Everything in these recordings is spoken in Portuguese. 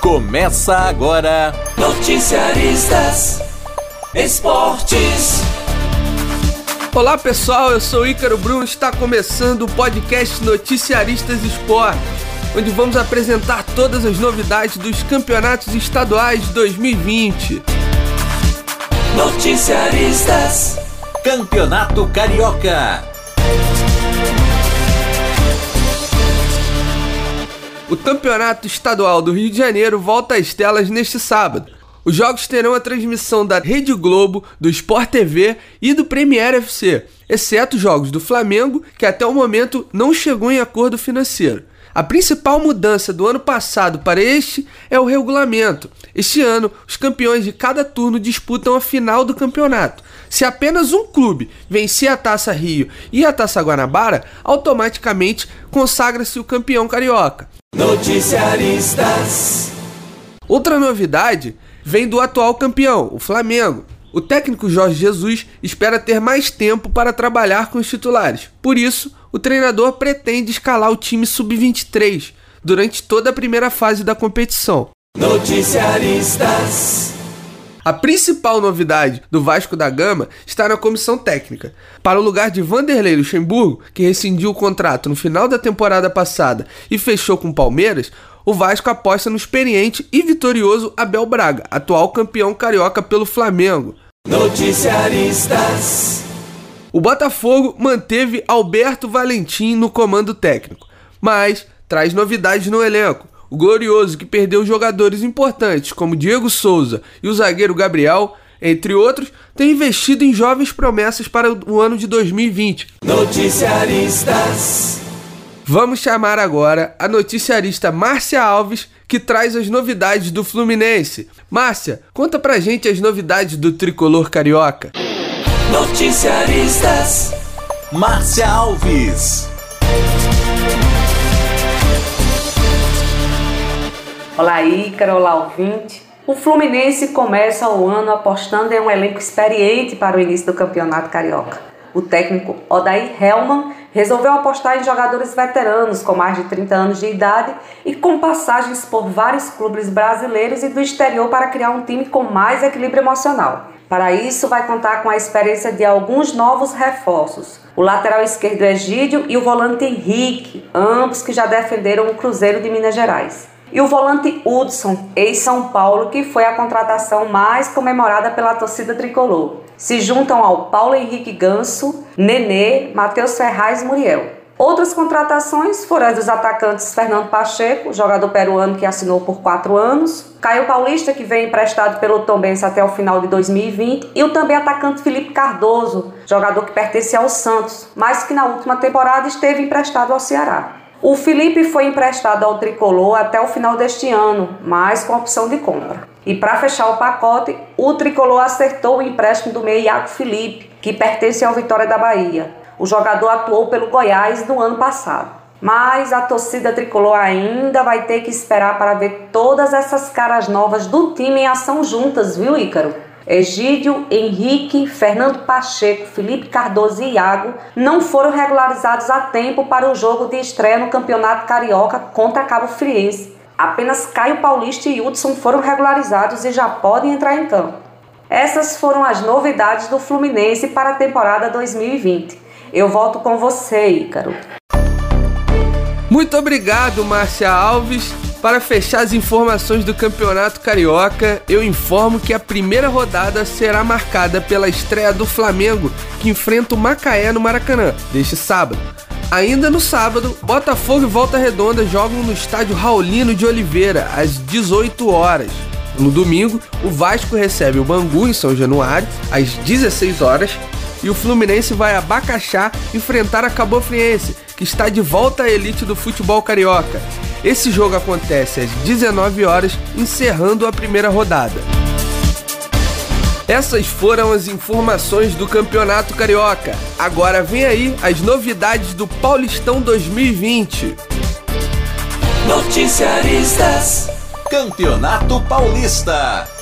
Começa agora. Noticiaristas Esportes. Olá pessoal, eu sou Ícaro Bruno. Está começando o podcast Noticiaristas Esportes, onde vamos apresentar todas as novidades dos campeonatos estaduais de 2020. Noticiaristas Campeonato Carioca. O Campeonato Estadual do Rio de Janeiro volta às telas neste sábado. Os jogos terão a transmissão da Rede Globo, do Sport TV e do Premier FC, exceto jogos do Flamengo, que até o momento não chegou em acordo financeiro. A principal mudança do ano passado para este é o regulamento. Este ano, os campeões de cada turno disputam a final do campeonato. Se apenas um clube vencer a Taça Rio e a Taça Guanabara, automaticamente consagra-se o campeão carioca. Noticiaristas. Outra novidade vem do atual campeão, o Flamengo. O técnico Jorge Jesus espera ter mais tempo para trabalhar com os titulares. Por isso, o treinador pretende escalar o time sub-23 durante toda a primeira fase da competição. Noticiaristas. A principal novidade do Vasco da Gama está na comissão técnica. Para o lugar de Vanderlei Luxemburgo, que rescindiu o contrato no final da temporada passada e fechou com o Palmeiras, o Vasco aposta no experiente e vitorioso Abel Braga, atual campeão carioca pelo Flamengo. Noticiaristas. O Botafogo manteve Alberto Valentim no comando técnico, mas traz novidades no elenco. O Glorioso, que perdeu jogadores importantes como Diego Souza e o zagueiro Gabriel, entre outros, tem investido em jovens promessas para o ano de 2020. Noticiaristas. Vamos chamar agora a noticiarista Márcia Alves, que traz as novidades do Fluminense. Márcia, conta pra gente as novidades do tricolor carioca. Noticiaristas. Márcia Alves. Olá, Ícaro, olá, ouvinte. O Fluminense começa o ano apostando em um elenco experiente para o início do Campeonato Carioca. O técnico Odair Hellman resolveu apostar em jogadores veteranos com mais de 30 anos de idade e com passagens por vários clubes brasileiros e do exterior para criar um time com mais equilíbrio emocional. Para isso, vai contar com a experiência de alguns novos reforços. O lateral esquerdo Egídio e o volante Henrique, ambos que já defenderam o Cruzeiro de Minas Gerais. E o volante Hudson, ex-São Paulo, que foi a contratação mais comemorada pela torcida tricolor. Se juntam ao Paulo Henrique Ganso, Nenê, Matheus Ferraz e Muriel. Outras contratações foram as dos atacantes Fernando Pacheco, jogador peruano que assinou por quatro anos, Caio Paulista, que vem emprestado pelo Tombense até o final de 2020, e o também atacante Felipe Cardoso, jogador que pertence ao Santos, mas que na última temporada esteve emprestado ao Ceará. O Felipe foi emprestado ao tricolor até o final deste ano, mas com opção de compra. E para fechar o pacote, o tricolor acertou o empréstimo do meio Iago Felipe, que pertence ao Vitória da Bahia. O jogador atuou pelo Goiás no ano passado. Mas a torcida tricolor ainda vai ter que esperar para ver todas essas caras novas do time em ação juntas, viu, Ícaro? Egídio, Henrique, Fernando Pacheco, Felipe Cardoso e Iago não foram regularizados a tempo para o jogo de estreia no Campeonato Carioca contra Cabo Friense. Apenas Caio Paulista e Hudson foram regularizados e já podem entrar em campo. Essas foram as novidades do Fluminense para a temporada 2020. Eu volto com você, Ícaro. Muito obrigado, Márcia Alves. Para fechar as informações do Campeonato Carioca, eu informo que a primeira rodada será marcada pela estreia do Flamengo, que enfrenta o Macaé no Maracanã, deste sábado. Ainda no sábado, Botafogo e Volta Redonda jogam no estádio Raulino de Oliveira, às 18 horas. No domingo, o Vasco recebe o Bangu em São Januário, às 16 horas, e o Fluminense vai a Bacaxá enfrentar a Cabo Friense, que está de volta à elite do futebol carioca. Esse jogo acontece às 19 horas, encerrando a primeira rodada. Essas foram as informações do Campeonato Carioca. Agora vem aí as novidades do Paulistão 2020. Noticiaristas. Campeonato Paulista.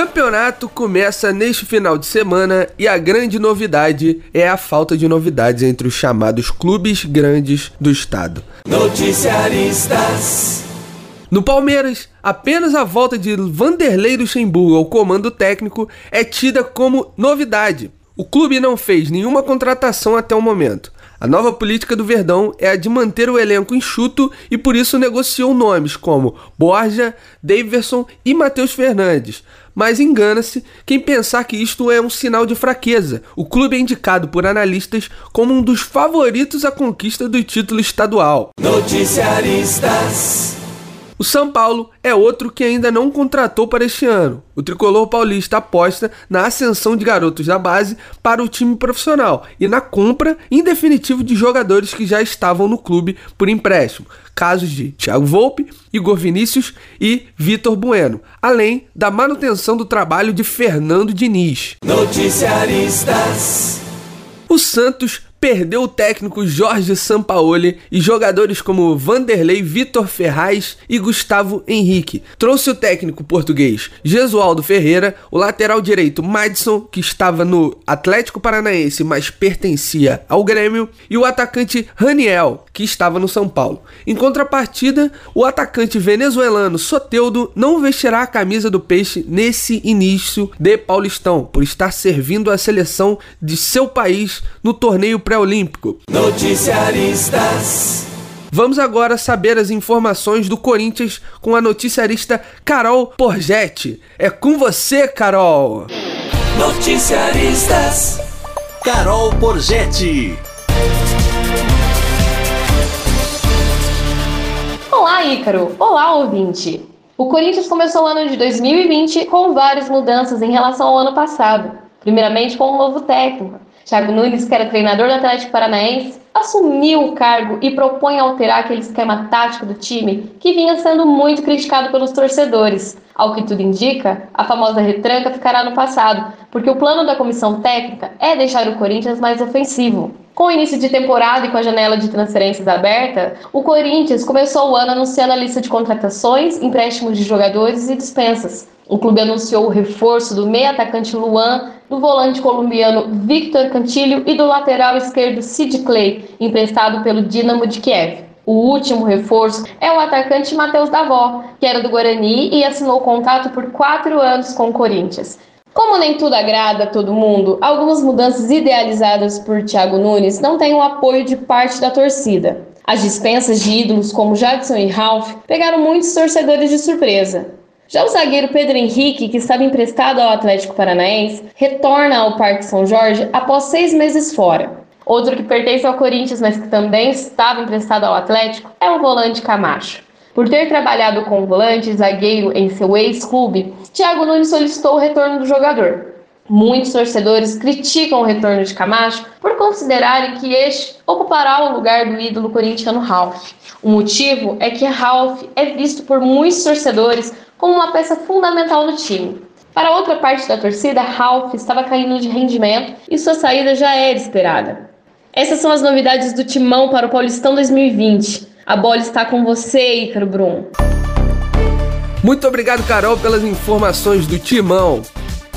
Campeonato começa neste final de semana e a grande novidade é a falta de novidades entre os chamados clubes grandes do estado. Noticiaristas. No Palmeiras, apenas a volta de Vanderlei Luxemburgo ao comando técnico é tida como novidade. O clube não fez nenhuma contratação até o momento. A nova política do Verdão é a de manter o elenco enxuto e por isso negociou nomes como Borja, Daverson e Matheus Fernandes. Mas engana-se quem pensar que isto é um sinal de fraqueza. O clube é indicado por analistas como um dos favoritos à conquista do título estadual. Noticiaristas. O São Paulo é outro que ainda não contratou para este ano. O tricolor paulista aposta na ascensão de garotos da base para o time profissional e na compra, em definitivo, de jogadores que já estavam no clube por empréstimo. Casos de Thiago Volpe, Igor Vinícius e Vitor Bueno, além da manutenção do trabalho de Fernando Diniz. Noticiaristas. O Santos perdeu o técnico Jorge Sampaoli e jogadores como Vanderlei, Vitor Ferraz e Gustavo Henrique. Trouxe o técnico português Jesualdo Ferreira, o lateral direito Madison, que estava no Atlético Paranaense, mas pertencia ao Grêmio, e o atacante Raniel, que estava no São Paulo. Em contrapartida, o atacante venezuelano Soteudo não vestirá a camisa do Peixe nesse início de Paulistão, por estar servindo a seleção de seu país no torneio pré-olímpico. Noticiaristas. Vamos agora saber as informações do Corinthians com a noticiarista Carol Porgetti. É com você, Carol! Noticiaristas. Carol Porgetti. Olá, Ícaro! Olá, ouvinte! O Corinthians começou o ano de 2020 com várias mudanças em relação ao ano passado. Primeiramente, com um novo técnico. Thiago Nunes, que era treinador do Atlético Paranaense, assumiu o cargo e propõe alterar aquele esquema tático do time que vinha sendo muito criticado pelos torcedores. Ao que tudo indica, a famosa retranca ficará no passado, porque o plano da comissão técnica é deixar o Corinthians mais ofensivo. Com o início de temporada e com a janela de transferências aberta, o Corinthians começou o ano anunciando a lista de contratações, empréstimos de jogadores e dispensas. O clube anunciou o reforço do meio atacante Luan, do volante colombiano Victor Cantilho e do lateral esquerdo Sid Clay, emprestado pelo Dinamo de Kiev. O último reforço é o atacante Matheus Davó, que era do Guarani e assinou contrato por quatro anos com o Corinthians. Como nem tudo agrada a todo mundo, algumas mudanças idealizadas por Thiago Nunes não têm o apoio de parte da torcida. As dispensas de ídolos como Jadson e Ralph pegaram muitos torcedores de surpresa. Já o zagueiro Pedro Henrique, que estava emprestado ao Atlético Paranaense, retorna ao Parque São Jorge após seis meses fora. Outro que pertence ao Corinthians, mas que também estava emprestado ao Atlético, é o volante Camacho. Por ter trabalhado com o volante zagueiro em seu ex-clube, Thiago Nunes solicitou o retorno do jogador. Muitos torcedores criticam o retorno de Camacho por considerarem que este ocupará o lugar do ídolo corintiano Ralph. O motivo é que Ralph é visto por muitos torcedores como uma peça fundamental no time. Para outra parte da torcida, Ralph estava caindo de rendimento e sua saída já era esperada. Essas são as novidades do Timão para o Paulistão 2020. A bola está com você, Ícaro Brum. Muito obrigado, Carol, pelas informações do Timão.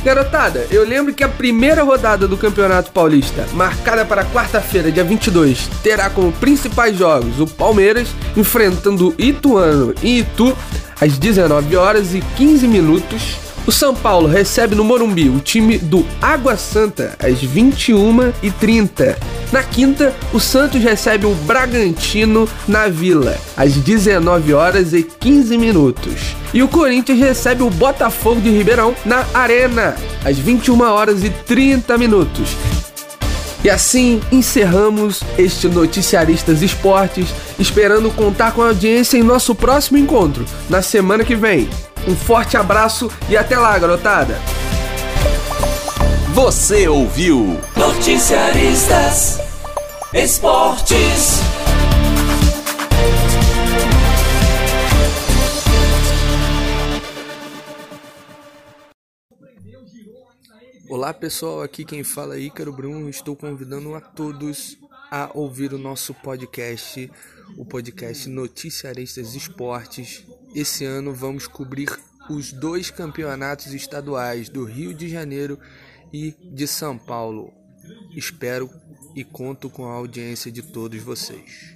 Garotada, eu lembro que a primeira rodada do Campeonato Paulista, marcada para quarta-feira, dia 22, terá como principais jogos o Palmeiras enfrentando Ituano em Itu às 19 horas e 15 minutos. O São Paulo recebe no Morumbi o time do Água Santa às 21h30. Na quinta, o Santos recebe o Bragantino na Vila às 19 horas e 15 minutos. E o Corinthians recebe o Botafogo de Ribeirão na Arena às 21 horas e 30 minutos. E assim encerramos este Noticiaristas Esportes, esperando contar com a audiência em nosso próximo encontro, na semana que vem. Um forte abraço e até lá, garotada! Você ouviu Noticiaristas. Esportes. Olá pessoal, aqui quem fala é Ícaro Bruno. Estou convidando a todos a ouvir o nosso podcast, o podcast Noticiaristas Esportes. Esse ano vamos cobrir os dois campeonatos estaduais do Rio de Janeiro e de São Paulo. Espero e conto com a audiência de todos vocês.